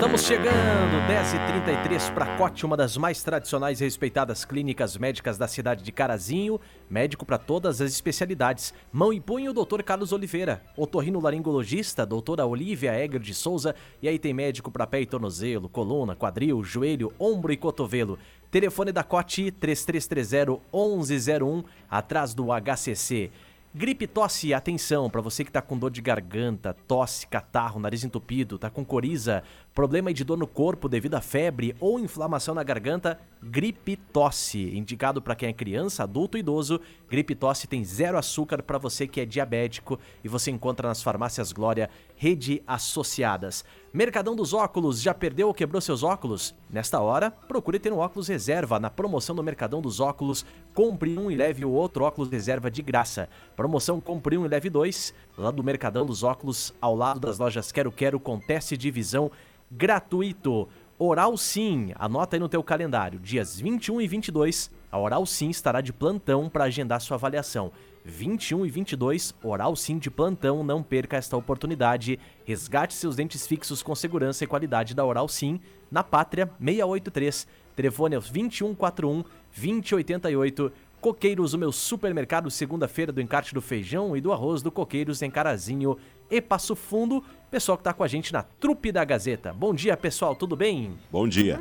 Estamos chegando, 10h33 para Cote, uma das mais tradicionais e respeitadas clínicas médicas da cidade de Carazinho. Médico para todas as especialidades. Mão e punho, doutor Carlos Oliveira. Otorrino laringologista, doutora Olivia Egger de Souza. E aí tem médico para pé e tornozelo, coluna, quadril, joelho, ombro e cotovelo. Telefone da Cote 3330 1101, atrás do HCC. Gripe, tosse, atenção, para você que tá com dor de garganta, tosse, catarro, nariz entupido, tá com coriza, problema de dor no corpo devido a febre ou inflamação na garganta, gripe tosse. Indicado para quem é criança, adulto e idoso, gripe tosse tem zero açúcar para você que é diabético e você encontra nas farmácias Glória, rede associadas. Mercadão dos Óculos, já perdeu ou quebrou seus óculos? Nesta hora, procure ter um óculos reserva na promoção do Mercadão dos Óculos. Compre um e leve o outro óculos reserva de graça. Promoção Compre um e leve dois, lá do Mercadão dos Óculos, ao lado das lojas Quero Quero com teste de visão gratuito. Oral Sim, anota aí no teu calendário, dias 21 e 22, a Oral Sim estará de plantão para agendar sua avaliação. 21 e 22, Oral Sim de plantão, não perca esta oportunidade. Resgate seus dentes fixos com segurança e qualidade da Oral Sim, na Pátria 683. Telefone é 2141 2088. Coqueiros, o meu supermercado, segunda-feira do encarte do feijão e do arroz do Coqueiros em Carazinho e Passo Fundo. Pessoal que tá com a gente na trupe da Gazeta. Bom dia, pessoal, tudo bem? Bom dia.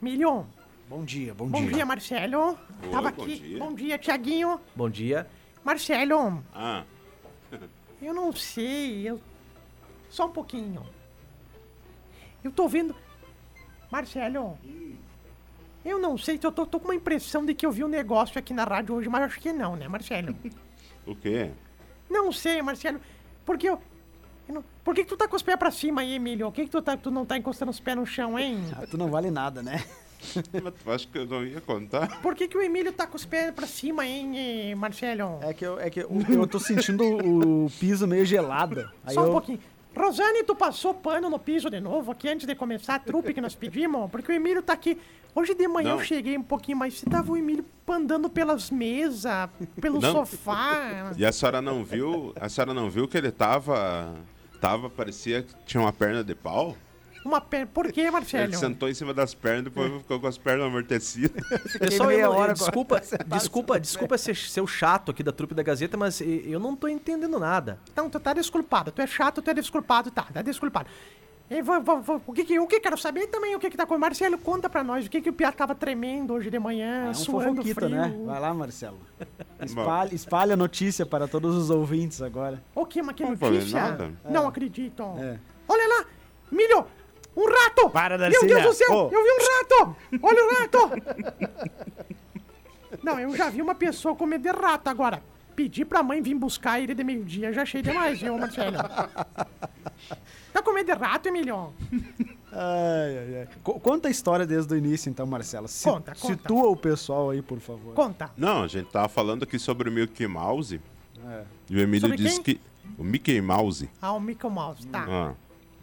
Milhão. Bom dia, bom, Bom dia. dia, Marcelo. Tava bom aqui. dia. Bom dia, Tiaguinho. Bom dia. Marcelo, Ah, eu não sei, eu... Só um pouquinho. Eu tô vendo... Marcelo, eu não sei, eu tô, tô com uma impressão de que eu vi um negócio aqui na rádio hoje, mas acho que não, né, Marcelo? o quê? Não sei, Marcelo, porque eu... não- Por que, que tu tá com os pés pra cima aí, Emílio? Por que, que tu, tá, tu não tá encostando os pés no chão, hein? Ah, tu não vale nada, né? Mas tu acha que eu não ia contar? Por que, que o Emílio tá com os pés pra cima, hein, Marcelo? É que eu, é que eu, eu tô sentindo o, piso meio gelado. Aí Só um eu, pouquinho. Rosane, tu passou pano no piso de novo aqui antes de começar a trupe que nós pedimos? Porque o Emílio tá aqui. Hoje de manhã Não. eu cheguei um pouquinho mais. Você tava o Emílio andando pelas mesas, pelo Não. sofá. E a senhora não viu? A senhora não viu que ele tava. Tava, parecia que tinha uma perna de pau? Uma perna. Por que, Marcelo? Ele sentou em cima das pernas, depois ficou com as pernas amortecidas. Pessoal, meia eu, hora desculpa, sentado desculpa, desculpa ser, ser o chato aqui da trupe da Gazeta, mas eu não tô entendendo nada. Então, tu tá desculpado. Tu é chato, tu é desculpado, tá. Tá desculpado. E vou- vou- vou- o que que, o que quero saber também o que que tá com Marcelo, conta pra nós o que que o Piá tava tremendo hoje de manhã, é um suando fofoquita, frio. né? Vai lá, Marcelo. Espalha, espalha a notícia para todos os ouvintes agora. O que, mas que Não notícia? nada. Não acredito. É. Olha lá, Milho, um rato! Para, Meu Darcília. Deus do céu, Ô. eu vi um rato! Olha o rato! Não, eu já vi uma pessoa comer de rato agora. Pedi pra mãe vir buscar ele de meio-dia, já achei demais, viu, Marcelo? Tá com medo de rato, Emilio? Ai, ai, ai. Co- conta a história desde o início, então, Marcelo. Si- Conta, conta. Situa o pessoal aí, por favor. Conta. Não, a gente tava falando aqui sobre o Mickey Mouse. É. E o Emílio Sobre disse quem? que. O Mickey Mouse. Ah, o Mickey Mouse, tá. Ah.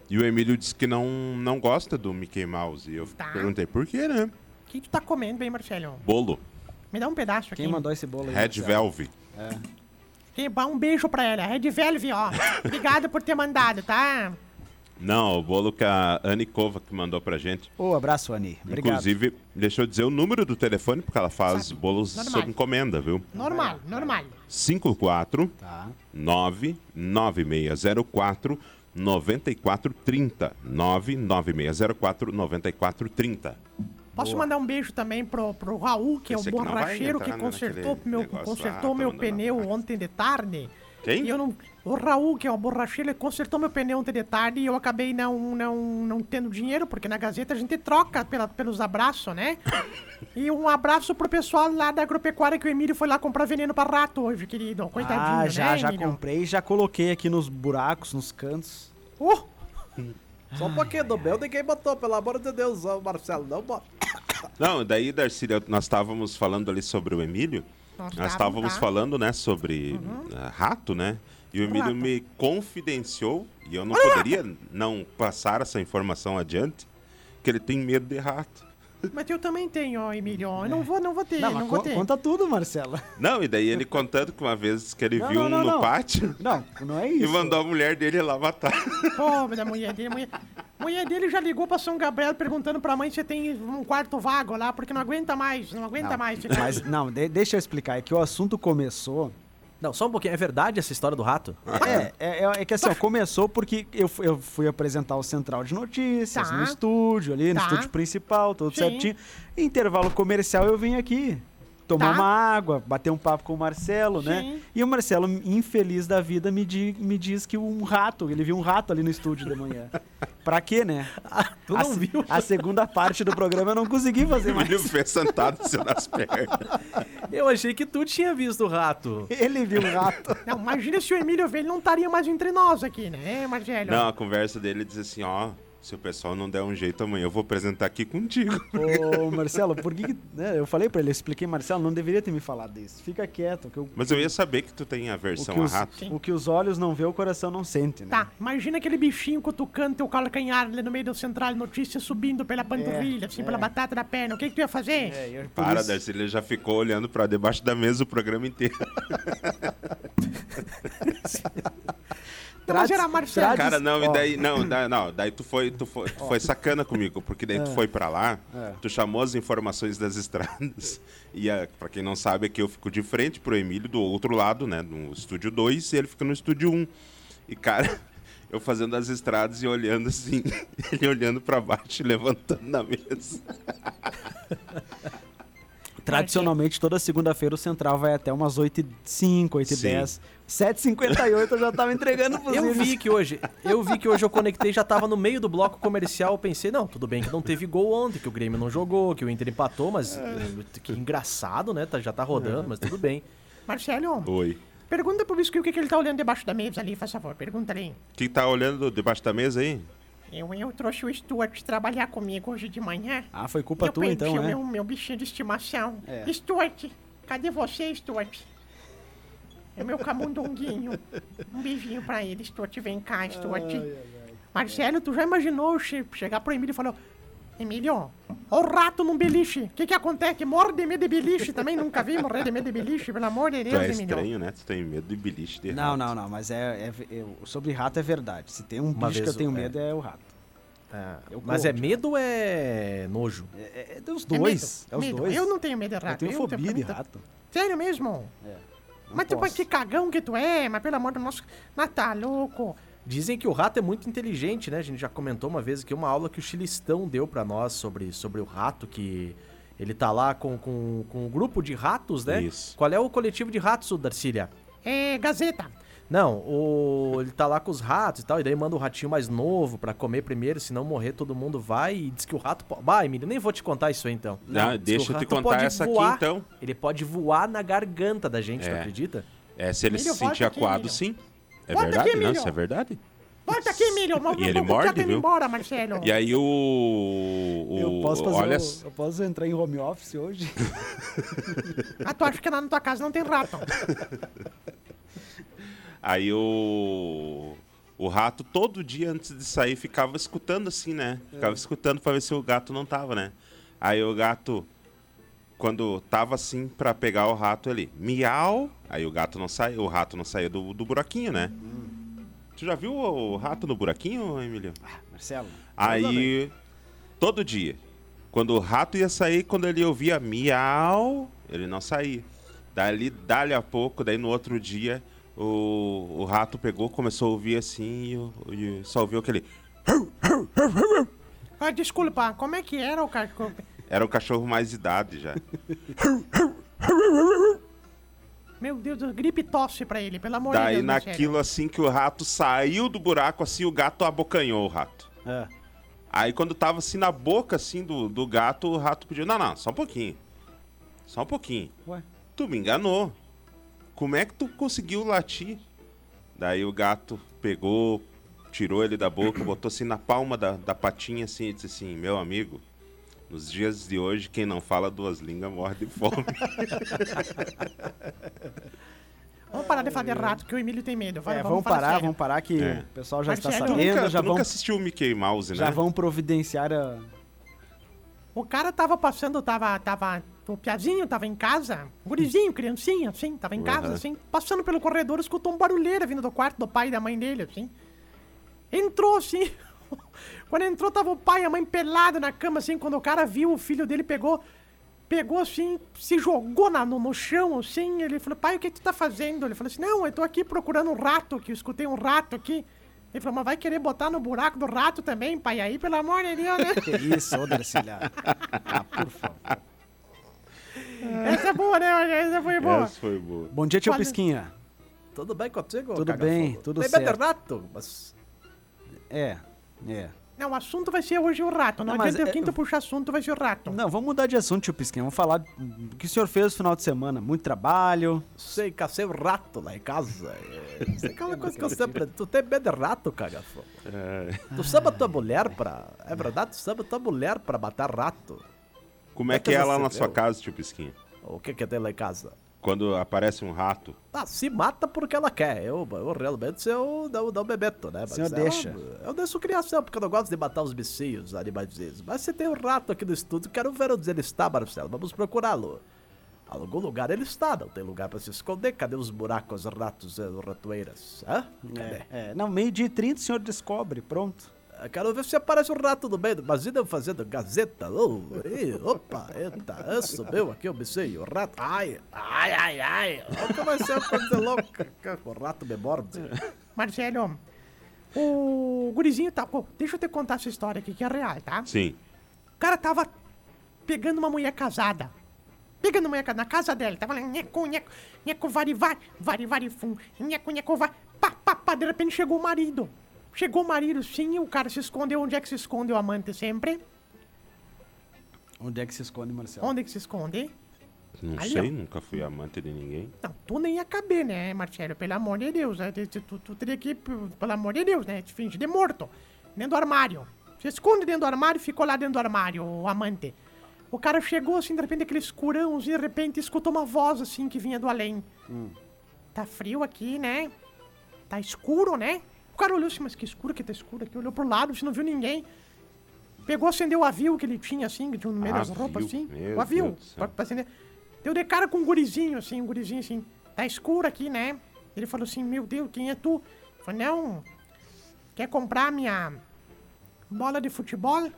E o Emílio disse que não, não gosta do Mickey Mouse. E eu Tá. perguntei por quê, né? O que tu tá comendo, bem, Marcelo? Bolo. Me dá um pedaço aqui. Quem mandou esse bolo aí? Red Marcelo? Velvet. Que bom, Um beijo pra ela. Red Velve, ó. Obrigado por ter mandado, tá? Não, o bolo que a Anne Kova que mandou pra gente. Ô, abraço, Ani. Obrigado. Inclusive, deixa eu dizer o número do telefone, porque ela faz Sabe, bolos normal. sob encomenda, viu? Normal, normal. 54 Tá. 99604 9430. 99604 9430. Posso mandar um beijo também pro, pro Raul, que Esse é o borracheiro que consertou meu, consertou lá, meu tá pneu mandando. ontem de tarde. Quem? E eu não. O Raul, que é o borracheiro, ele consertou meu pneu ontem de tarde e eu acabei não, não, não tendo dinheiro, porque na Gazeta a gente troca pela, pelos abraços, né? e um abraço pro pessoal lá da agropecuária que o Emílio foi lá comprar veneno pra rato hoje, querido. Coitadinho, ah, já, né, já Emílio? comprei, já coloquei aqui nos buracos, nos cantos. Oh! Só um pouquinho do meu, ninguém botou, pelo amor de Deus, Marcelo, não bota. Não, daí, Darcília, nós estávamos falando ali sobre o Emílio. Nós estávamos tá? falando, né, sobre ah, rato, né? E o Emílio Rato. me confidenciou, e eu não poderia não passar essa informação adiante, que ele tem medo de rato. Mas eu também tenho, ó, Emílio. Eu não vou, não vou ter, Não, não, vou ter. conta tudo, Marcelo. Não, e daí ele contando que uma vez que ele Não, viu não, um no não. pátio Não, não é e isso. mandou a mulher dele lá matar. Pobre da mulher dele. Mulher, mulher dele já ligou pra São Gabriel perguntando pra mãe se tem um quarto vago lá, porque não aguenta mais, não aguenta Não, mais. Mas, não, de- deixa eu explicar. É que o assunto começou. Não, só um pouquinho. É verdade essa história do rato? É, é, é- é que assim, ó, começou porque eu, eu fui apresentar o Central de Notícias Tá. no estúdio, ali, no Tá. estúdio principal, tudo Sim. certinho. Intervalo comercial eu vim aqui. Tomar Tá. uma água, bater um papo com o Marcelo, né? Sim. E o Marcelo, infeliz da vida, me, di- me diz que um rato, ele viu um rato ali no estúdio de manhã. pra quê, né? tu a, não viu? a segunda parte do programa eu não consegui fazer O mais. Emílio fez sentado das pernas. Eu achei que tu tinha visto o rato. Ele viu um rato. Não, imagina se o Emílio vê, ele não estaria mais entre nós aqui, né, Marcelo? Não, a conversa dele diz assim, ó, se o pessoal não der um jeito amanhã, eu vou apresentar aqui contigo. Ô, Marcelo, por que. que- né, eu falei pra ele, eu expliquei, Marcelo, não deveria ter me falado isso. Fica quieto. Que eu, Mas eu ia saber que tu tem aversão a rato. Sim. o que os olhos não vê, o coração não sente, né? Tá, imagina aquele bichinho cutucando teu calcanhar ali no meio do central de notícias, subindo pela panturrilha, assim, é. pela batata da perna. O que, que tu ia fazer? É, eu- Para, isso- Darcy, ele já ficou olhando pra debaixo da mesa o programa inteiro. Não, mas Trades- era Marcelo. trades- Cara, não, e ó, daí, não, da- não, daí tu foi, tu foi, tu foi sacana comigo, porque daí tu foi pra lá, É. tu chamou as informações das estradas, e a, pra quem não sabe, aqui eu fico de frente pro Emílio, do outro lado, né, no estúdio 2, e ele fica no estúdio 1. Um. E, cara, eu fazendo as estradas e olhando assim, ele olhando pra baixo e levantando na mesa. Tradicionalmente, toda segunda-feira o Central vai até umas 8h05, 8h10. 7h58 eu já tava entregando pros Eu vi que hoje, eu vi que hoje eu conectei, já tava no meio do bloco comercial, eu pensei, não, tudo bem que não teve gol ontem, que o Grêmio não jogou, que o Inter empatou, mas que engraçado, né? Tá- Já tá rodando, mas tudo bem. Marcelo, Oi. pergunta pro Biscuit o que, que ele tá olhando debaixo da mesa ali, faz favor. Pergunta ali. Quem tá olhando debaixo da mesa aí? Eu, eu trouxe o Stuart trabalhar comigo hoje de manhã. Ah, foi culpa eu tua então, né? meu, meu bichinho de estimação. É. Stuart, cadê você, Stuart? É meu camundonguinho. Um beijinho pra ele, Stuart. Vem cá, Stuart. Marcelo, tu já imaginou che- chegar pro Emílio e falar... Emílio, o rato num beliche. O que que acontece? Morre de medo de beliche também? Nunca vi morrer de medo de beliche, pelo amor de Deus, é Emílio. estranho, né? Tu tem medo de beliche de Não, rato. não, não, mas é, é- eu- sobre rato é verdade. Se tem um Uma bicho que vez eu tenho é. medo é o rato. Ah, Eu mas corro, é medo ou é nojo? É, é- é dos É dois. É, medo, os medo. dois. Eu não tenho medo de Eu rato. tenho eu fobia de tenho- rato. Sério mesmo? É. Não Mas tu, posso. que cagão que tu é, mas pelo amor do nosso... Mas tá louco. Dizem que o rato é muito inteligente, né? A gente já comentou uma vez aqui uma aula que o Chilistão deu pra nós sobre, sobre o rato, que ele tá lá com, com, com um grupo de ratos, né? Isso. Qual é o coletivo de ratos, Darcília? É, Gazeta. Não, o... ele tá lá com os ratos e tal, e daí manda o ratinho mais novo pra comer primeiro, se não morrer todo mundo vai e diz que o rato... Bah, Emílio, nem vou te contar isso aí então. Não, Diz deixa eu te contar essa voar, aqui então. Ele pode voar na garganta da gente, tu É. acredita? É, se ele Emílio, se sentir aqui, acuado, Emílio. sim. É Volta verdade? aqui, não, isso é verdade. Volta aqui, Emílio. E ele morde, viu? embora, Marcelo. E aí o. o Eu posso fazer. olha, o- eu posso entrar em home office hoje? Ah, tu acha que lá na tua casa não tem rato? aí o. O rato, todo dia antes de sair, ficava escutando assim, né? Ficava escutando pra ver se o gato não tava, né? Aí o gato, quando tava assim pra pegar o rato, ele miau. Aí o gato não sai, o rato não saía do, do buraquinho, né? Tu já viu o rato no buraquinho, Emílio? Marcelo. Aí, todo dia, quando o rato ia sair, quando ele ouvia miau, ele não saía. Dali, dali a pouco, daí no outro dia, o, o rato pegou, começou a ouvir assim, e, o- e só ouviu aquele. Ah, desculpa, como é que era o cachorro? Era um cachorro mais de idade já. Meu Deus, gripe tosse pra ele, pelo amor de Daí Deus, Marcelo. naquilo assim que o rato saiu do buraco, assim, o gato abocanhou o rato. É. Aí quando tava assim na boca assim do, do gato, o rato pediu, não, não, só um pouquinho. Só um pouquinho. Ué. Tu me enganou. Como é que tu conseguiu latir? Daí o gato pegou, tirou ele da boca, botou assim na palma da, da patinha assim e disse assim, meu amigo, nos dias de hoje, quem não fala duas línguas morre de fome. Vamos parar de falar de rato, que o Emílio tem medo. Vai, É, vamos falar parar, sério. vamos parar que É. o pessoal já está Marcelo, Tu sabendo, nunca, já tu vão, nunca assistiu o Mickey Mouse, já né? vão providenciar a... O cara tava passando, tava, tava, o piazinho tava em casa, gurizinho, criancinha, assim, tava em casa, Uhum. assim, passando pelo corredor, escutou um barulheira vindo do quarto do pai e da mãe dele, assim. Entrou, assim, quando entrou tava o pai e a mãe pelado na cama, assim, quando o cara viu, o filho dele pegou, pegou, assim, se jogou na, no, no chão, assim, ele falou, pai, o que tu tá fazendo? Ele falou assim, não, eu tô aqui procurando um rato, que eu escutei um rato aqui. Ele falou, mas vai querer botar no buraco do rato também, pai? Aí, pelo amor de Deus, né? Que isso, ô Darcilhar. Ah, por favor. Essa é boa, né? Essa foi boa. Essa foi boa. Bom dia, tio Olha- Pisquinha. Tudo bem contigo, Tudo bem, tudo Tem certo. rato, mas... É, é. Não, o assunto vai ser hoje o rato. Não, Não, mas adianta é- quem tu puxar assunto vai ser o rato. Não, vamos mudar de assunto, tio Pisquinha. Vamos falar do que o senhor fez no final de semana. Muito trabalho. Sei, cacei o rato lá em casa. É, Isso é aquela coisa que eu sempre... Tu tem medo de rato, cagafogo? É. Tu chama tua mulher pra... É verdade, tu chama tua mulher pra matar rato. Como é que é lá na sua casa, tio Pisquinha? O que que tem lá em casa? Quando aparece um rato, Ah, se mata porque ela quer. Eu, eu realmente eu não, não me meto, né? Mas senhor ela- deixa. Eu deixo criação, porque eu não gosto de matar os bichinhos, animais. Mas se tem um rato aqui no estúdio, quero ver onde ele está, Marcelo. Vamos procurá-lo. Algum lugar ele está, não tem lugar pra se esconder. Cadê os buracos, ratos e ratoeiras? Hã? Cadê? É, é. Não, meio dia e 30 o senhor descobre. Pronto. Eu Quero ver se aparece um rato no meio. Imagina eu fazendo gazeta. Oh, ih, opa, eita, subiu aqui o bichinho, o rato. Ai, ai, ai, ai. Vai ser uma coisa louca. O rato me morde. Marcelo, o gurizinho tá... pô, deixa eu te contar essa história aqui, que é real, tá? sim. O cara tava pegando uma mulher casada. Pegando uma mulher casada na casa dela. Tava lá, nheco, nheco, nheco, vari, vari, vari, vari, fum, nheco, nheco, vari, pá, pá, pá. De repente chegou o marido. Chegou o marido, sim, e o cara se escondeu. Onde é que se esconde o amante sempre? Onde é que se esconde, Marcelo? Onde é que se esconde? Não Ali, sei, nunca fui amante de ninguém. Não, tu nem ia caber, né, Marcelo? Pelo amor de Deus. né? Tu, tu- tu teria que, pelo amor de Deus, né? Te fingir de morto. Dentro do armário. Se esconde dentro do armário e ficou lá dentro do armário, o amante. O cara chegou assim, de repente, aquele escurão, assim, de repente escutou uma voz assim que vinha do além. Tá frio aqui, né? Tá escuro, né? O cara olhou assim, mas que escuro que tá escuro aqui. Olhou pro lado, não viu ninguém. Pegou, acendeu o avio que ele tinha, assim, que tinha no meio das roupas, assim. Meu o avio, pra, pra acender. Deu de cara com um gurizinho, assim, um gurizinho, assim. Tá escuro aqui, né? Ele falou assim, meu Deus, quem é tu? Eu falei, não, quer comprar minha bola de futebol? Eu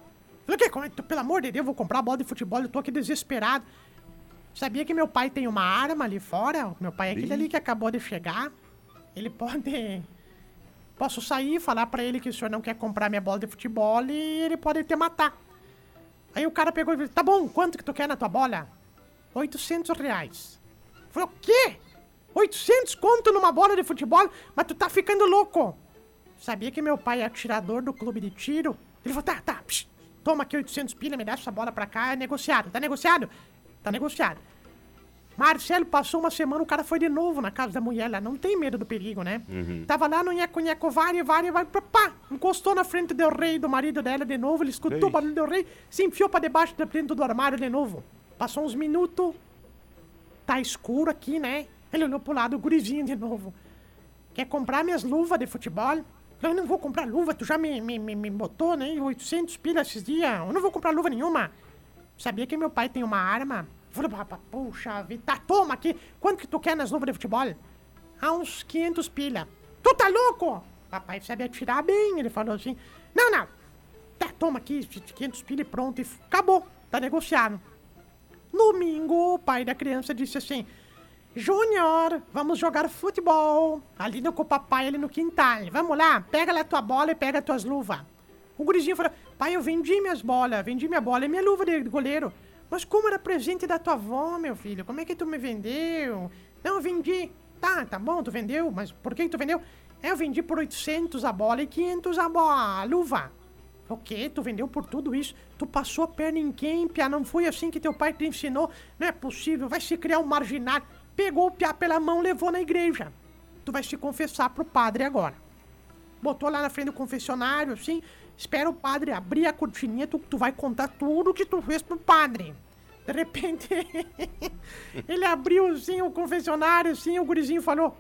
falei, o quê? Como é Pelo amor de Deus, eu vou comprar bola de futebol, eu tô aqui desesperado. Sabia que meu pai tem uma arma ali fora? Meu pai é aquele ali que acabou de chegar. Ele pode... Posso sair falar pra ele que o senhor não quer comprar minha bola de futebol e ele pode te matar. Aí o cara pegou e falou, tá bom, quanto que tu quer na tua bola? 800 reais. Eu Falei, o quê? 800 conto numa bola de futebol? Mas tu tá ficando louco. Sabia que meu pai é atirador do clube de tiro? Ele falou, tá, tá, psh, toma aqui 800 pilha, me dá essa bola pra cá, é negociado. Tá negociado? Tá negociado. Marcelo passou uma semana, o cara foi de novo na casa da mulher lá. Não tem medo do perigo, né? Tava lá no nheco, nheco, vari, vari, vari, pá, encostou na frente do rei, do marido dela de novo. Ele escutou Ei. o barulho do rei, se enfiou pra debaixo, de dentro do armário de novo. Passou uns minutos, tá escuro aqui, né? Ele olhou pro lado, o gurizinho de novo. Quer comprar minhas luvas de futebol? Eu não vou comprar luva, tu já me, me, me, me botou, né? 800 pilas esses dias. Eu não vou comprar luva nenhuma. Sabia que meu pai tem uma arma? Eu Falei, "Pá, pá, puxa vida, tá, toma aqui. Quanto que tu quer nas luvas de futebol? Ah, uns 500 pila. Tu tá louco? Papai sabe atirar bem, ele falou assim. Não, não. Tá, toma aqui, 500 pila e pronto. E acabou, tá negociado. Domingo, o pai da criança disse assim: Júnior, vamos jogar futebol. Ali no com o papai, ali no quintal. Vamos lá, pega lá tua bola e pega tuas luvas. O gurizinho falou: Pai, eu vendi minhas bolas, vendi minha bola e minha luva de goleiro. Mas como era presente da tua avó, meu filho? Como é que tu me vendeu? Não, eu vendi. Tá, tá bom, tu vendeu, mas por que tu vendeu? É, eu vendi por 800 a bola e 500 a, bo- a luva. O quê? Tu vendeu por tudo isso? Tu passou a perna em quem, Pia? Não foi assim que teu pai te ensinou? Não é possível, vai se criar um marginal. Pegou o Pia pela mão, levou na igreja. Tu vai se confessar pro padre agora. botou lá na frente do confessionário, assim, espera o padre abrir a cortininha, tu, tu vai contar tudo que tu fez pro padre. De repente, ele abriu, assim, o confessionário, assim, o gurizinho falou,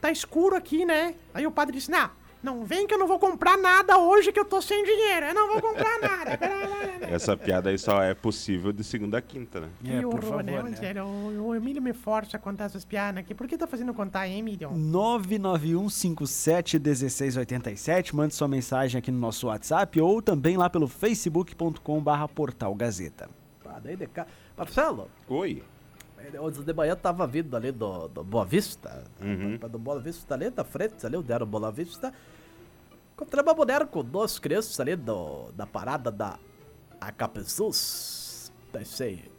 tá escuro aqui, né? Aí o padre disse, não, não vem que eu não vou comprar nada hoje que eu tô sem dinheiro, eu não vou comprar nada. Essa piada aí só é possível de segunda a quinta, né? Que É, por horror, favor, né, né? O, o Emílio me força a contar essas piadas aqui. Por que tá fazendo contar, hein, Emílio? 991571687. Mande sua mensagem aqui no nosso WhatsApp ou também lá pelo facebook.com/barra Portal Gazeta. Ah, daí de cá. Marcelo, Oi. hoje de manhã tava vindo ali do, do Boa Vista. Uhum. Do Boa Vista ali da frente, ali, onde era o Boa Vista. Encontrei uma mulher com duas crianças ali do, da parada da Acapesus. Pensei.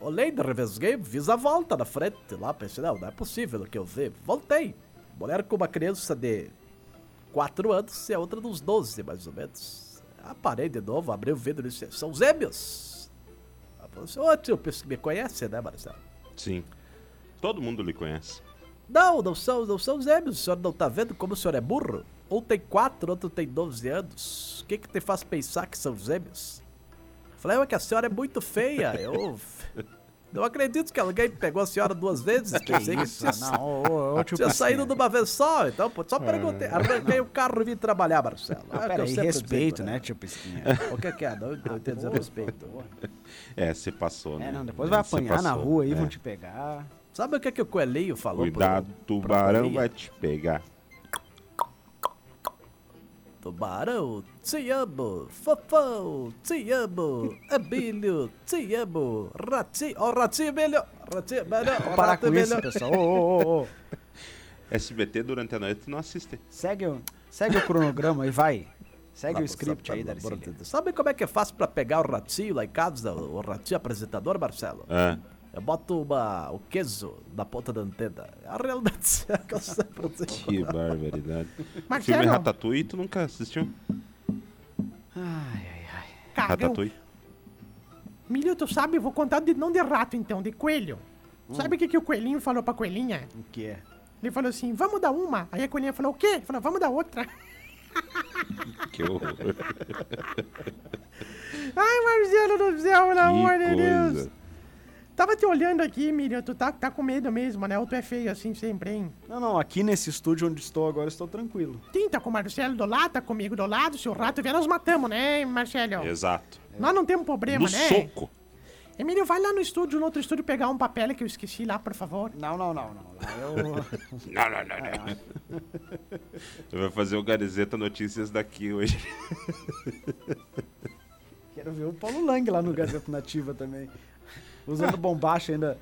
Olhei, revesguei, fiz a volta na frente lá. Pensei, não, não é possível o que eu vi. Voltei. Mulher com uma criança de 4 anos e a outra dos 12, mais ou menos. Ah, parei de novo, abri o vidro e disse, são gêmeos. Ela falou assim, ô tio, penso que me conhece, né, Marcelo? Sim. Todo mundo lhe conhece. Não, não são, não são gêmeos. O senhor não tá vendo como o senhor é burro? Um tem 4, outro tem 12 anos. O que que te faz pensar que são gêmeos? Falei, é que a senhora é muito feia. Eu não acredito que alguém pegou a senhora duas vezes. Pensei que tinha, Não, tio tinha Piscinha. saído de uma vez só. Então, pô, só perguntei. Arranquei o carro e vim trabalhar, Marcelo. É que eu peraí, respeito, digo, né, tio Pisquinha? O que que é? Não, não entendo dizer respeito. É, você passou, né? É, não, depois vai apanhar na rua aí, é. vão te pegar. Sabe o que que o coelhinho falou? pro- Cuidado, pra tubarão coelhinha? vai te pegar. Tubarão, te amo. Fofão, te amo. Abílio, te amo. Ratinho, ó, ratinho Emílio. Ratinho, Emílio, ó, Parar com isso, Emílio. pessoal. Ô, ô. SBT durante a noite não assiste. Segue, o- segue o cronograma e vai. Segue o Vamos, script aí, amor de Darcy. Sabe como é que é fácil pra pegar o ratinho lá em casa, o ratinho apresentador, Marcelo? Ah, Eu boto uma, o queso na ponta da antena. A realidade é que eu sempre que barbaridade. Filme Marcelo, Ratatouille, tu nunca assistiu? Ai, ai, ai. cagão. Ratatouille? Milho, tu sabe, eu vou contar de, não de rato então, de coelho. Sabe o que, que o coelhinho falou pra coelhinha? O que é? Ele falou assim, vamos dar uma. Aí a coelhinha falou, o quê? Ele falou, vamos dar outra. Que horror. Ai, Marcelo do céu, pelo amor de Deus. Tava te olhando aqui, Milho, tu tá, tá com medo mesmo, né? Ou tu é feio assim sempre, hein? Não, não, aqui nesse estúdio onde estou agora, estou tranquilo. Sim, tá com o Marcelo do lado, tá comigo do lado. Se o rato vier, nós matamos, né, Marcelo? Exato. Nós não temos problema, No né? soco. Emílio, vai lá no estúdio, no outro estúdio, pegar um papel que eu esqueci lá, por favor. Não, não, não, não. Lá eu. Não, não, não, não. Eu vou fazer o Gazeta Notícias daqui hoje. Quero ver o Paulo Lang lá no Gazeta Nativa também. Usando bombacha ainda.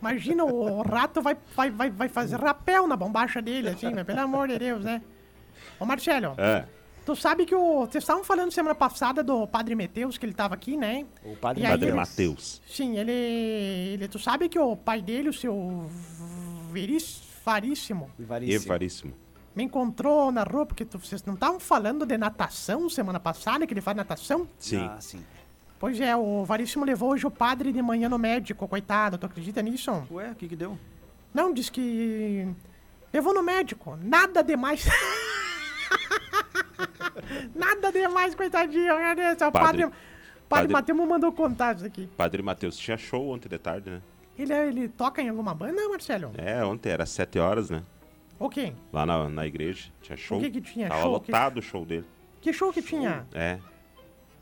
Imagina, o, rato vai, vai, vai, vai fazer rapel na bombacha dele, assim, mas pelo amor de Deus, né? Ô, Marcelo, É. tu sabe que o... Vocês estavam falando semana passada do Padre Meteus, que ele tava aqui, né? O padre Padre ele- Mateus. Sim, ele, ele... Tu sabe que o pai dele, o seu Veris, Faríssimo. Evaríssimo. me encontrou na rua, porque tu- vocês não estavam falando de natação semana passada, que ele faz natação? Sim. Ah, sim. Pois é, o Varíssimo levou hoje o padre de manhã no médico, coitado, tu acredita nisso? Ué, o que que deu? Não, diz que. Levou no médico. Nada demais. Nada demais, coitadinho. Deus, o Padre- padre. Padre, Mateus me mandou contar isso aqui. Padre Mateus tinha show ontem de tarde, né? Ele, ele toca em alguma banda, Marcelo? É, ontem era sete horas, né? O quê? Lá na, na igreja. Tinha show. que que tinha? Tava Show? Que- lotado o show dele. Que show que tinha? É.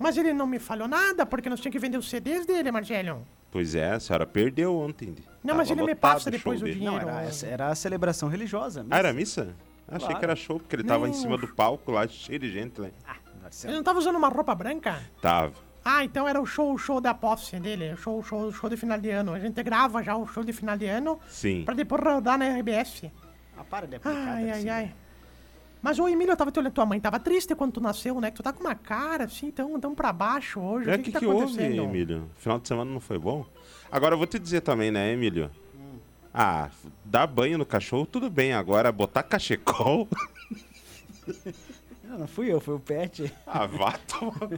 Mas ele não me falou nada, porque nós tínhamos que vender os CDs dele, Marcelo. Pois é, a senhora perdeu ontem. Não, mas Tava ele me passa o depois o dele. Não, dinheiro. era, era a celebração religiosa. Ah, era missa? Achei Claro. que era show, porque ele tava em cima do palco lá, cheio de gente lá. Ele Marcelo. não tava usando uma roupa branca? Tava. Ah, então era o show, o show da posse dele, o show, o show, o show de final de ano. A gente grava já o show de final de ano Sim. pra depois rodar na RBS. Ah, para de aplicar. Ai, ai, ai. Mas, ô Emílio, eu tava te olhando, tua mãe tava triste quando tu nasceu, né? Que tu tá com uma cara assim, tão, tão pra baixo hoje. É o que, que, que tá que houve, acontecendo? Emílio? Final de semana não foi bom? Agora eu vou te dizer também, né, Emílio? Ah, dar banho no cachorro, tudo bem. Agora, botar cachecol. Não, não fui eu, foi o Pet. Ah, vá tomar.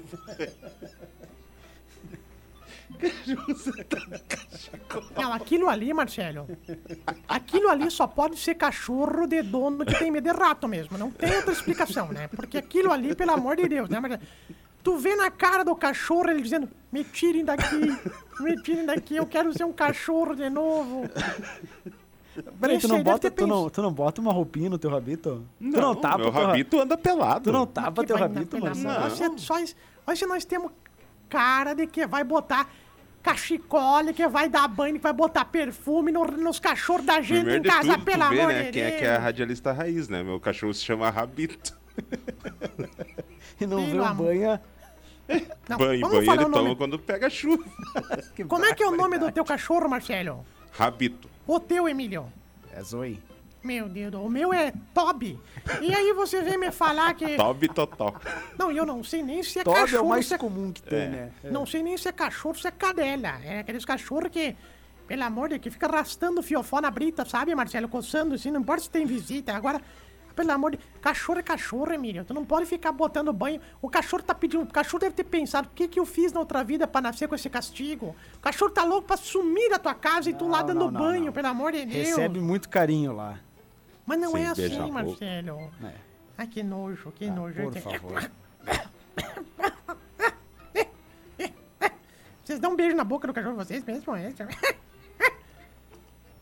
Não, aquilo ali, Marcelo. Aquilo ali só pode ser cachorro de dono que tem medo de rato mesmo. Não tem outra explicação, né? Porque aquilo ali, pelo amor de Deus, né, Marcelo? Tu vê na cara do cachorro ele dizendo: Me tirem daqui, me tirem daqui, eu quero ser um cachorro de novo. Peraí, tu não, bota, tu, não, tu não bota uma roupinha no teu rabito? tu não tapa meu rabito anda pelado. Tu não tapa teu rabito, isso- olha se nós temos cara de que vai botar cachecol, que vai dar banho, que vai botar perfume no- nos cachorros da gente Primeiro em de casa, tudo, pelo tu vê, amor né? de Quem é que é a radialista raiz, né? Meu cachorro se chama Rabito. E não vê Pelo o banho. Não, banho, banho ele toma quando pega chuva. Como é que é o nome do teu cachorro, Marcelo? Rabito. O teu, Emílio? É Zoe. Meu Deus, o meu é Toby. E aí você vem me falar que... Tobi Totó. Não, eu não sei nem se é Toby é cachorro, o mais é... comum que tem, É. né? Não sei nem se é cachorro, se é cadela. É aqueles cachorros que, pelo amor de Deus, que fica arrastando o fiofó na brita, sabe, Marcelo? Coçando assim, não importa se tem visita. Agora, pelo amor de Cachorro é cachorro, Emílio. Tu não pode ficar botando banho. O cachorro tá pedindo. O cachorro deve ter pensado: o que, que eu fiz na outra vida pra nascer com esse castigo? O cachorro tá louco pra sumir da tua casa e tu lá Não, dando não, não, banho, não. pelo amor de Deus. Recebe muito carinho lá. Mas não Sem é assim. Marcelo. É. Ai, que nojo, que nojo. Por favor. Vocês dão um beijo na boca do cachorro de vocês mesmo, é?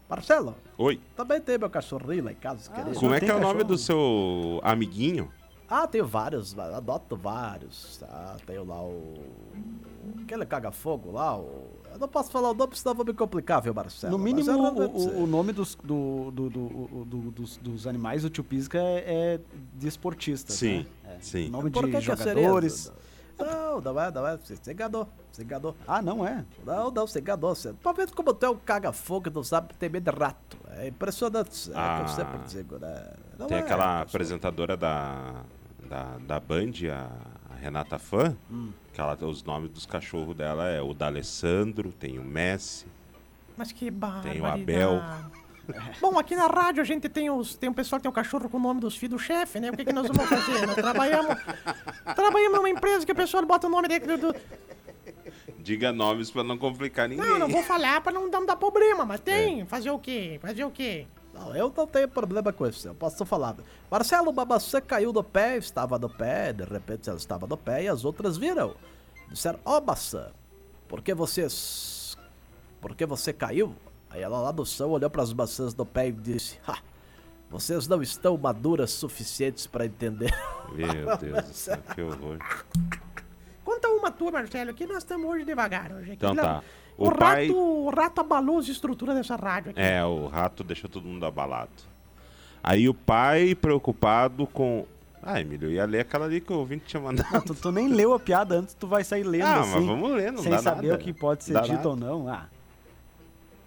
Marcelo, Oi. também tem meu cachorrinho lá em casa, Ah, querido. Como é que é o nome cachorro? do seu amiguinho? Ah, tenho vários, adoto vários. Tá? Tenho lá o. Aquele caga-fogo lá, o. Eu não posso falar o nome, senão vou me complicar, viu, Marcelo? No mínimo, o, o- nome dos, do, do- do- dos, dos animais do tio Pisca é, é de esportistas, Sim, né? É. sim. Nome Por de que que jogadores. Não, não é, não é. Você se enganou, se enganou. Ah, não é? Não, não, você enganou. Você... Pra ver como tu é um caga-fogo que não sabe ter medo de rato. É impressionante. É o que Ah. eu sempre digo, né? Não Tem é, aquela cachorro. apresentadora da, da, da Band, a, a Renata Fã, Hum. que ela, os nomes dos cachorros dela é o D'Alessandro, tem o Messi. Mas que. Tem o Abel. Bom, aqui na rádio a gente tem os tem um pessoal que tem um cachorro com o nome dos filhos do chefe, né? O que, que nós vamos fazer? Nós trabalhamos, trabalhamos numa empresa que a pessoa bota o nome dele do... Diga nomes pra não complicar ninguém. Não, não vou falar pra não, não dar problema, mas tem. Fazer o quê? Fazer o quê? Não, eu não tenho problema com isso, eu posso falar. Marcelo, uma maçã caiu do pé, estava no pé, de repente ela estava no pé e as outras viram. Disseram, ó maçã, por que vocês... Por que você caiu? Aí ela lá do chão olhou para as maçãs do pé e disse, ha, vocês não estão maduras suficientes para entender. Meu Deus do céu, que horror. Conta uma tua, Marcelo, que nós estamos hoje devagar. Hoje. Então Aqui, tá. O, O rato, pai- o rato abalou as estruturas dessa rádio aqui. É, o rato deixa todo mundo abalado. Aí o pai preocupado com. Ah, Emílio, eu ia ler aquela ali que o ouvinte tinha mandado. Ah, tu, tu nem leu a piada antes, tu vai sair lendo Ah, assim. mas vamos ler, não sem saber nada. o que pode ser Dá dito nada. ou não. Ah,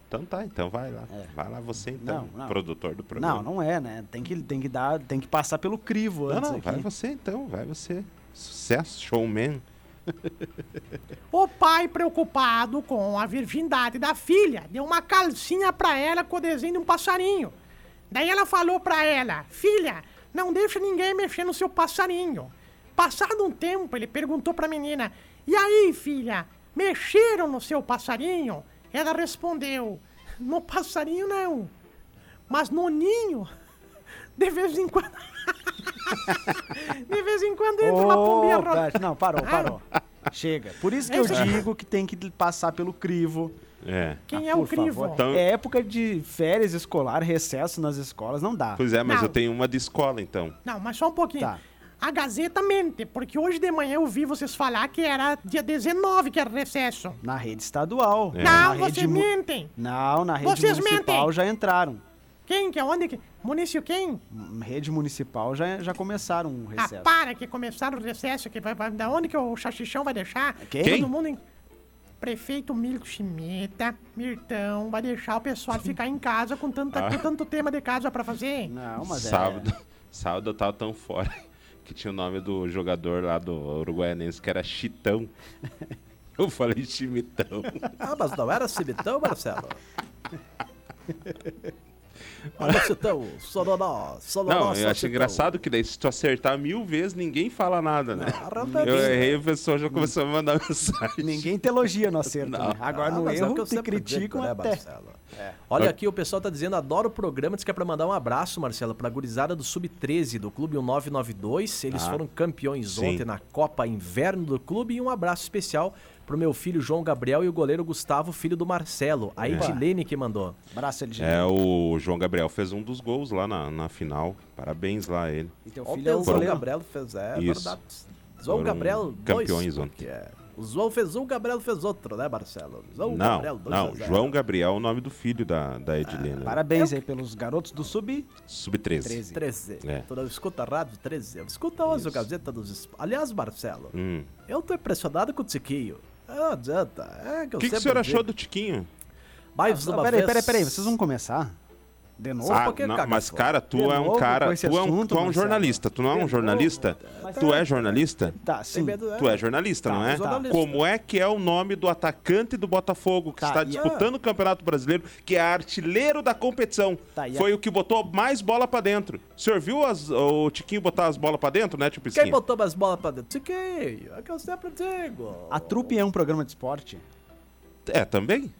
Então tá, então vai lá. É. Vai lá você então, Não, não. produtor do programa. não, não é, né? Tem que, tem que dar, tem que passar pelo crivo Não, antes não, aqui. vai você então, vai você. Sucesso, showman. O pai, preocupado com a virgindade da filha, deu uma calcinha pra ela com o desenho de um passarinho. Daí ela falou pra ela: Filha, não deixa ninguém mexer no seu passarinho. Passado um tempo, ele perguntou pra menina: E aí, filha, mexeram no seu passarinho? Ela respondeu: No passarinho não, mas no ninho. De vez em quando. De vez em quando entra uma pombinha Ô, ro- Tati, Não, parou, parou. Chega. Por isso que eu digo que tem que passar pelo crivo. É. Quem Ah, é o crivo? Então- É época de férias escolar, recesso nas escolas, não dá. Pois é, mas Não. eu tenho uma de escola então. Não, mas só um pouquinho. Tá. A Gazeta mente, porque hoje de manhã eu vi vocês falar que era dia 19 que era recesso. Na rede estadual. É. Não, vocês mu- mentem. Não, na rede Vocês municipal mentem. já entraram. Quem que é onde que... Munício quem? Rede municipal já, já começaram um Ah, recesso. para que começaram o recesso, que vai, vai, da onde que o chachichão vai deixar? Quem? Todo mundo em... Prefeito Milko Schmita, Mirtão, vai deixar o pessoal ficar em casa com, tanta, Ah. com tanto tema de casa pra fazer? Não, mas sábado, é... sábado eu tava tão fora que tinha o nome do jogador lá do Uruguaianense que era Chitão. Eu falei Chimitão. ah, mas não era cimitão, Marcelo? Olha, Chitão, Sororó, Sororó. Não, eu só acho Chitão. engraçado que daí se tu acertar mil vezes, ninguém fala nada, né? Arrasa Eu bem. errei, o pessoal já começou a mandar mensagem. Ninguém te elogia no acerto, Não. né? Agora Ah, no é erro eu te criticam digo, né, até. Marcelo? Olha aqui, o pessoal tá dizendo, adoro o programa, diz que é pra mandar um abraço, Marcelo, pra gurizada do Sub-13, do Clube 1992. Eles Ah, foram campeões sim. ontem na Copa Inverno do clube. E um abraço especial pro meu filho João Gabriel e o goleiro Gustavo, filho do Marcelo. A Edilene que mandou. Abraço, LG. É, o João Gabriel fez um dos gols lá na, na final. Parabéns lá a ele. E teu filho é o o João. Gabriel fez, é Isso. João Gabriel, dois. campeões ontem. é. O João fez um, o Gabriel fez outro, né, Marcelo? João não, Gabriel, não. João Gabriel é o nome do filho da, da Edilene. Parabéns aí pelos garotos do Sub. Sub-13. 13. 13. É. Tu não escuta a rádio 13. Eu escuta hoje a Gazeta dos. Aliás, Marcelo, Hum. eu tô impressionado com o Tiquinho. Não adianta. É que O eu que, que sempre o senhor achou do Tiquinho? Não, uma peraí, peraí, peraí. Vocês vão começar? De novo? Ah, porque não, caga mas cara, tu é um cara, tu é um, assunto, tu é um jornalista, tu não é um jornalista? Tu é jornalista? Tá, sim. É? Tu é jornalista, Tá, não é? jornalista. Como é que é o nome do atacante do Botafogo que Tá, está disputando o Campeonato Brasileiro, que é artilheiro da competição? Tá, a- Foi o que botou mais bola pra dentro. O senhor viu as- o Tiquinho botar as bolas pra dentro, né, tio Quem botou mais bola pra dentro? Tiquinho. É que eu sempre digo. A Trupe é um programa de esporte? É, também.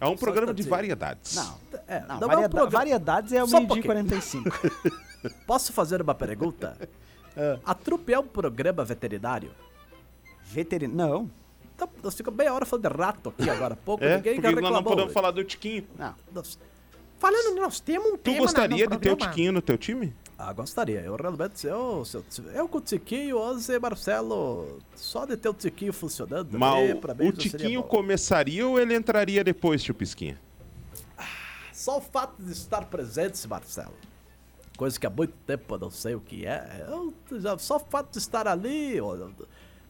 É um Só programa de dizer. variedades. Não. É, Não, não é um programa- variedades é o meio-dia e pouquinho. 45. Posso fazer uma pergunta? A trupe é um programa veterinário? Veterinário. Não. Então, nós ficamos meia hora falando de rato aqui agora há pouco. É, ninguém porque nós não podemos falar do Tiquinho. Não. Nós- Falando, nós temos um Tu tema gostaria na, no de ter o programa. Tiquinho no teu time? Ah, gostaria. Eu realmente, eu, eu, eu com o Tiquinho, hoje, Marcelo, só de ter o Tiquinho funcionando, Mal, pra mim, o Tiquinho começaria ou ele entraria depois, tio Pisquinha? Só o fato de estar presente, Marcelo. Coisa que há muito tempo eu não sei o que é. Eu, já- só o fato de estar ali, o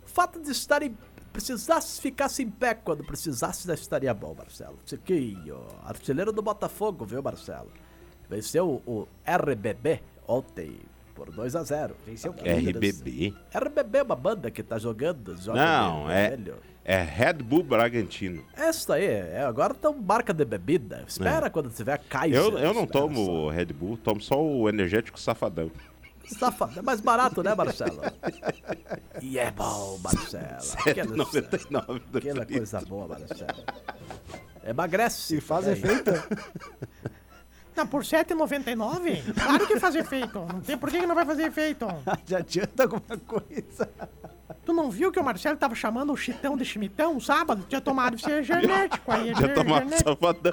fato de estar em. Precisasse ficasse em pé quando precisasse, já estaria bom, Marcelo. Tiquinho, artilheiro do Botafogo, viu, Marcelo? Venceu o, o RBB ontem por 2 a 0 Venceu É RBB. RBB é uma banda que tá jogando. Joga Não, é, velho. é Red Bull Bragantino. Essa aí, é, agora tá marca de bebida. Espera quando tiver Kaiser. É. Eu, eu não tomo Red Bull, tomo só o energético safadão. só. Safa- É mais barato, né, Marcelo? E é bom, Marcelo. Aquela, 7,99 do aquela coisa boa, Marcelo. Emagrece. E faz efeito? Não, por R$ 7,99? Claro que faz efeito. Não tem por que que não vai fazer efeito. Já adianta alguma coisa. Tu não viu que o Marcelo tava chamando o Chitão de Chimitão sábado? Tinha tomado isso é genético aí. É Já tomava gene- safadão.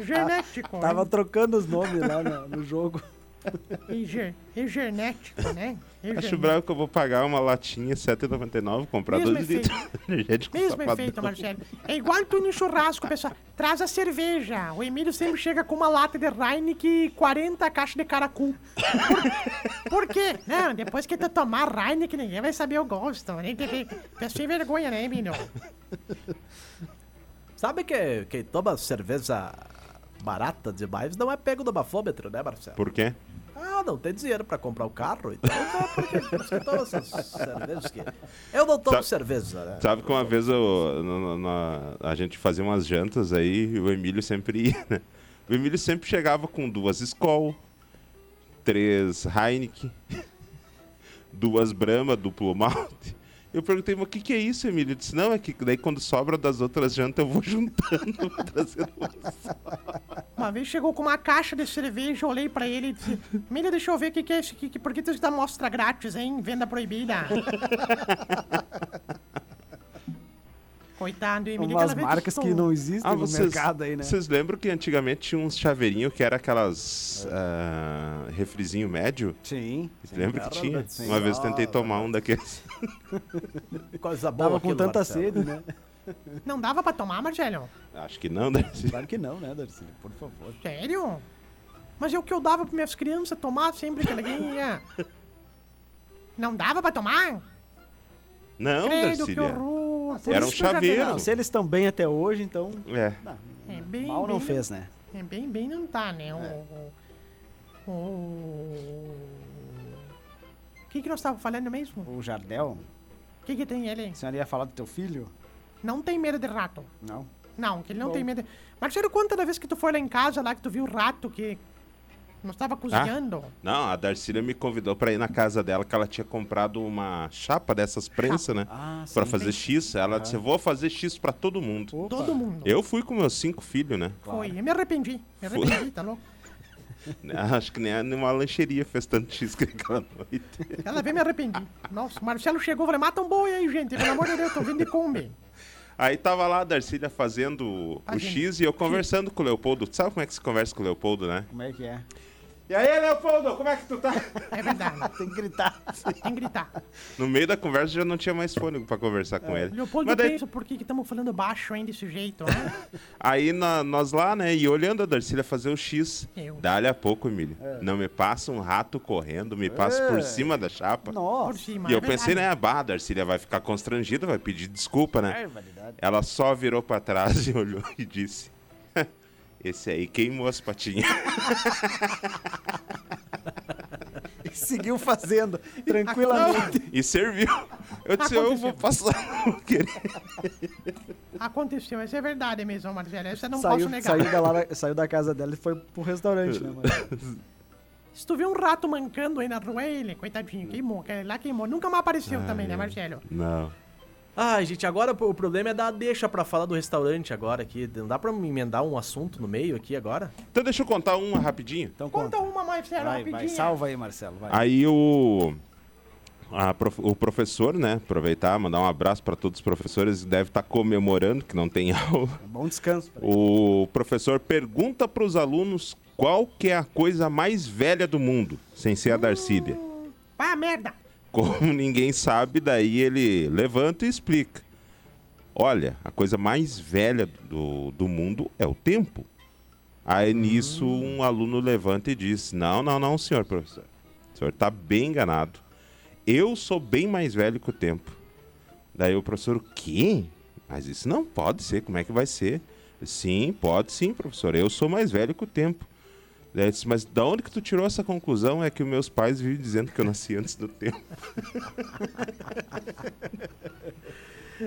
genético. Tava hein? trocando os nomes lá no, no jogo. Ge- genético, né? Acho bravo que eu vou pagar uma latinha R$ 7,99, comprar Mesmo 2 litros efeito. de energético Mesmo safadão. efeito, Marcelo. É igual tu no churrasco, pessoal. Traz a cerveja. O Emílio sempre chega com uma lata de Heineken e 40 caixas de caracu. Por, por quê? Não, depois que tu tomar Heineken, ninguém vai saber o gosto. Nem tem, sem vergonha, né, Emílio? Sabe que quem toma cerveja barata demais não é pego no bafômetro, né, Marcelo? Por quê? Ah, não tem dinheiro pra comprar o carro, então tá, porque toma essas cervejas que... Eu não tomo Sabe- cerveja, né? Sabe que uma vez eu, na- na- a gente fazia umas jantas aí e o Emílio sempre ia, né? O Emílio sempre chegava com duas Skol, três Heineken, duas Brahma, duplo malte. Eu perguntei, mas o que, que é isso, Emílio? Ele disse, não, é que daí quando sobra das outras jantas eu vou juntando, vou trazendo uma Uma vez chegou com uma caixa de cerveja, eu olhei pra ele e disse: Emílio, deixa eu ver o que, que é isso aqui. Por que tu dá mostra grátis, hein? Venda proibida. Coitado, do Emílio. Umas marcas que não existem Ah, no vocês, mercado aí, né? vocês lembram que antigamente tinha uns chaveirinhos que era aquelas ah, refrizinho médio? Sim. Lembra que Era tinha? sim. Uma vez eu tentei tomar um daqueles. Coisa boa Tava com tanta Marcelo. sede, né? Não dava pra tomar, Marcelo? Acho que não, né? Claro que não, né, Darcy? Por favor. Sério? Mas é o que eu dava para minhas crianças tomar sempre que alguém ia. Não dava pra tomar? Não, Credo, que Darcília. horror. Por Era um chaveiro. Não, se eles estão bem até hoje, então. É. não, É bem, mal não bem- fez, né? É bem, bem não tá, né? O. O. o- O que, que nós estávamos falando mesmo? O Jardel, O que, que tem ele? a senhora ia falar do teu filho? Não tem medo de rato. Não. Não, que ele não tem medo. Marcelo, conta da vez que tu foi lá em casa, lá que tu viu o rato que não estava cozinhando. Não, a Darcília me convidou pra ir na casa dela, que ela tinha comprado uma chapa dessas prensas, né? Ah, Pra sim. fazer X. Ela disse, eu vou fazer X pra todo mundo. Opa. Todo mundo. Eu fui com meus cinco filhos, né? Foi. Eu me arrependi. Me Foi. arrependi, tá louco? Acho que nem a- nenhuma lancheria fez tanto X que aquela noite. Ela veio me arrependi. Nossa, o Marcelo chegou e falei, mata um boi aí, gente. Pelo amor de Deus, tô vindo de Kombi. Aí tava lá a Darcília fazendo o. X e eu conversando com o Leopoldo. Tu sabe como é que se conversa com o Leopoldo, né? Como é que é? E aí, Leopoldo, como é que tu tá? É verdade. Tem que gritar. Tem que gritar. No meio da conversa já não tinha mais fôlego pra conversar com ele. Leopoldo Mas daí, pensa por que estamos falando baixo, hein, desse jeito, né? aí na- nós lá, né, e olhando a Darcília fazer o X, Eu. dali a pouco, Emílio, não me passa um rato correndo, me passa por É. cima da chapa. Por Nossa. cima. E é eu pensei, verdade. né, bah, a Darcília vai ficar constrangida, vai pedir desculpa, né? Barbaridade. Ela só virou pra trás e olhou e disse: Esse aí queimou as patinhas. E seguiu fazendo, tranquilamente. E serviu. Eu disse: Eu vou passar. vou querer." Aconteceu, isso é verdade mesmo, Marcelo. Essa eu não saiu, posso negar. saiu, da lá- saiu da casa dela e foi pro restaurante, né, mano? Se tu vê um rato mancando aí na rua, ele, coitadinho, queimou. que Lá queimou. Nunca mais apareceu também, né, Marcelo? Não. Ai, gente, agora o problema é dar deixa pra falar do restaurante agora aqui. Não dá pra me emendar um assunto no meio aqui agora? Então deixa eu contar uma rapidinho. Então Conta conta. uma, Marcelo, Vai, rapidinho. vai, salva aí, Marcelo, vai. Aí o. a prof- o professor, né? Aproveitar, mandar um abraço para todos os professores. Deve estar comemorando que não tem aula. Bom descanso. O professor pergunta para os alunos qual que é a coisa mais velha do mundo, sem ser a Darcília. Pá, merda. Como ninguém sabe, daí ele levanta e explica. Olha, a coisa mais velha do, do mundo é o tempo. Aí nisso um aluno levanta e diz: Não, não, não, senhor professor. O senhor está bem enganado. Eu sou bem mais velho que o tempo. Daí o professor, o quê? Mas isso não pode ser, como é que vai ser? Sim, pode sim, professor. Eu sou mais velho que o tempo. Disse, mas da onde que tu tirou essa conclusão? É que meus pais vivem dizendo que eu nasci antes do tempo.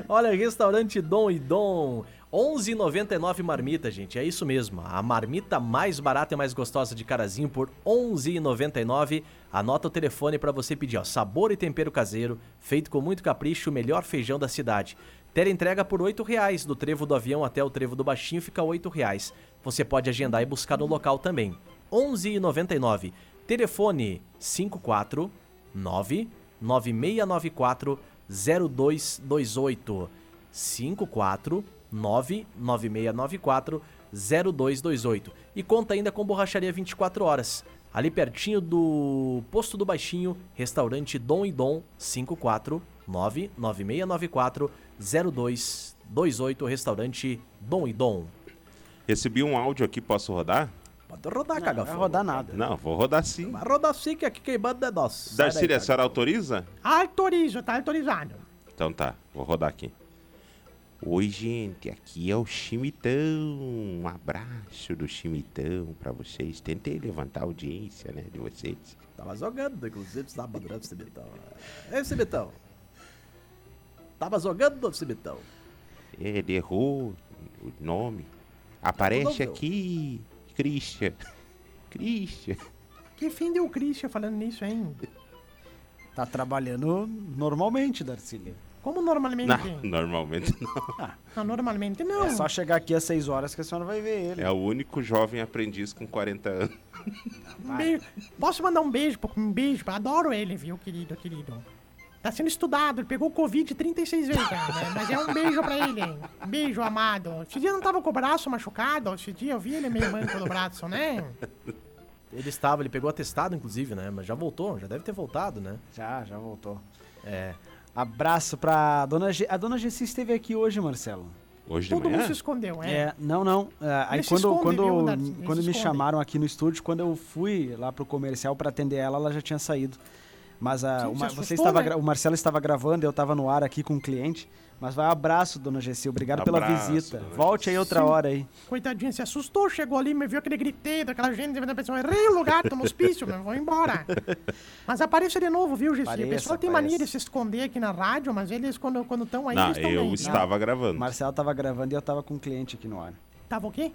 Olha, restaurante Dom e Dom. 11,99 marmita, gente. É isso mesmo. A marmita mais barata e mais gostosa de Carazinho por 11,99. Anota o telefone para você pedir, ó. Sabor e tempero caseiro, feito com muito capricho, o melhor feijão da cidade. Ter entrega por 8 reais. Do trevo do avião até o trevo do baixinho fica 8 reais. Você pode agendar e buscar no local também. 11,99. Telefone 54 9694 0228 54 99694 0228 e conta ainda com borracharia 24 horas. Ali pertinho do posto do Baixinho, restaurante Dom e Dom 54 99694 0228 restaurante Dom e Dom. Recebi um áudio aqui, posso rodar? Pode rodar, Não, caga não vai rodar nada. Não, vou rodar sim. Vai rodar sim que aqui queimando é nosso. Darcília, a senhora autoriza? Autorizo, tá autorizado. Então tá, vou rodar aqui. Oi, gente, aqui é o Chimitão. Um abraço do Chimitão pra vocês. Tentei levantar a audiência, né, de vocês. Tava jogando, inclusive, você tava durante o cibitão. Ei, cibitão. Tava jogando o cibitão. Ele errou o nome. Aparece aqui, Christian. Christian. Que fim deu o Christian falando nisso, hein? Tá trabalhando normalmente, Darcília. Como normalmente? Não, normalmente não. Não, normalmente não. É só chegar aqui às 6 horas que a senhora vai ver ele. É o único jovem aprendiz com 40 anos. Um beijo. Posso mandar um beijo? Um beijo. Adoro ele, viu, querido, querido. Tá sendo estudado, ele pegou Covid 36 vezes, né? Mas é um beijo pra ele, hein? Um beijo, amado. Esse dia não tava com o braço machucado? Esse dia eu vi ele meio manco do braço, né? Ele estava, ele pegou atestado, inclusive, né? Mas já voltou, já deve ter voltado, né? Já, já voltou. É. Abraço pra dona G. A dona Gessi esteve aqui hoje, Marcelo. Hoje de Todo mundo manhã? se escondeu, é. É, não, não. É, aí quando, esconde, quando, viu, quando me esconde. chamaram aqui no estúdio, quando eu fui lá pro comercial pra atender ela, ela já tinha saído. Mas a, Sim, o, assustou, você estava né? o Marcelo estava gravando, eu estava no ar aqui com o cliente. Mas vai abraço, dona Gessi. Obrigado pela Abraço, visita. dona Volte aí outra Sim. hora aí. Coitadinha, se assustou, chegou ali, me viu aquele griteiro, aquela gente, a pessoa, errei o lugar, tô no hospício, mas vou embora. Mas apareça de novo, viu, Gessi? O pessoal tem mania de se esconder aqui na rádio, mas eles, quando estão aí, Não, eles estão eu bem. estava O gravando. Marcelo estava gravando e eu estava com um cliente aqui no ar. Tava o quê?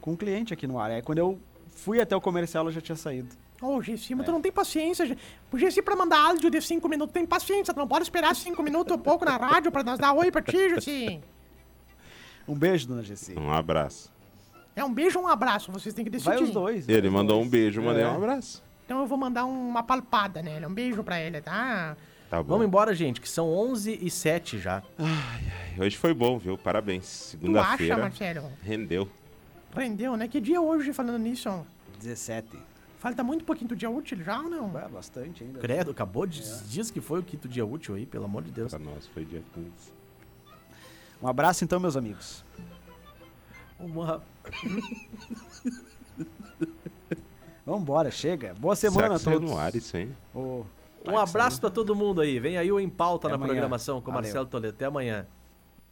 Com um cliente aqui no ar. Aí quando eu fui até o comercial, eu já tinha saído. Ô, Gessi, É. mas tu não tem paciência. O Gessi, pra mandar áudio de cinco minutos, tem paciência. Tu não pode esperar cinco minutos ou pouco na rádio pra nós dar oi pra ti, Gessi. Um beijo, dona Gessi. Um abraço. É um beijo ou um abraço, vocês têm que decidir. Vai os dois. vai Ele os mandou dois. um beijo, eu mandei É. um abraço. Então eu vou mandar uma palpada nele, um beijo pra ele, tá? Tá bom. Vamos embora, gente, que são 11 e 7 já. Hoje foi bom, viu? Parabéns. Tu acha, Segunda-feira. Marcelo? Rendeu. Rendeu, né? Que dia é hoje, falando nisso? 17. Falta muito pouquinho do dia útil já ou não? É, bastante ainda. Credo, acabou de diz que foi o quinto dia útil aí, pelo amor de Deus. Pra nós foi dia 15. Um abraço então, meus amigos. Uma... Vambora, chega. Boa semana a que todos. no ar isso aí? Ô, Um abraço pra todo mundo aí. Vem aí o Em Pauta Até na amanhã. programação com o Valeu. Marcelo Toledo. Até amanhã.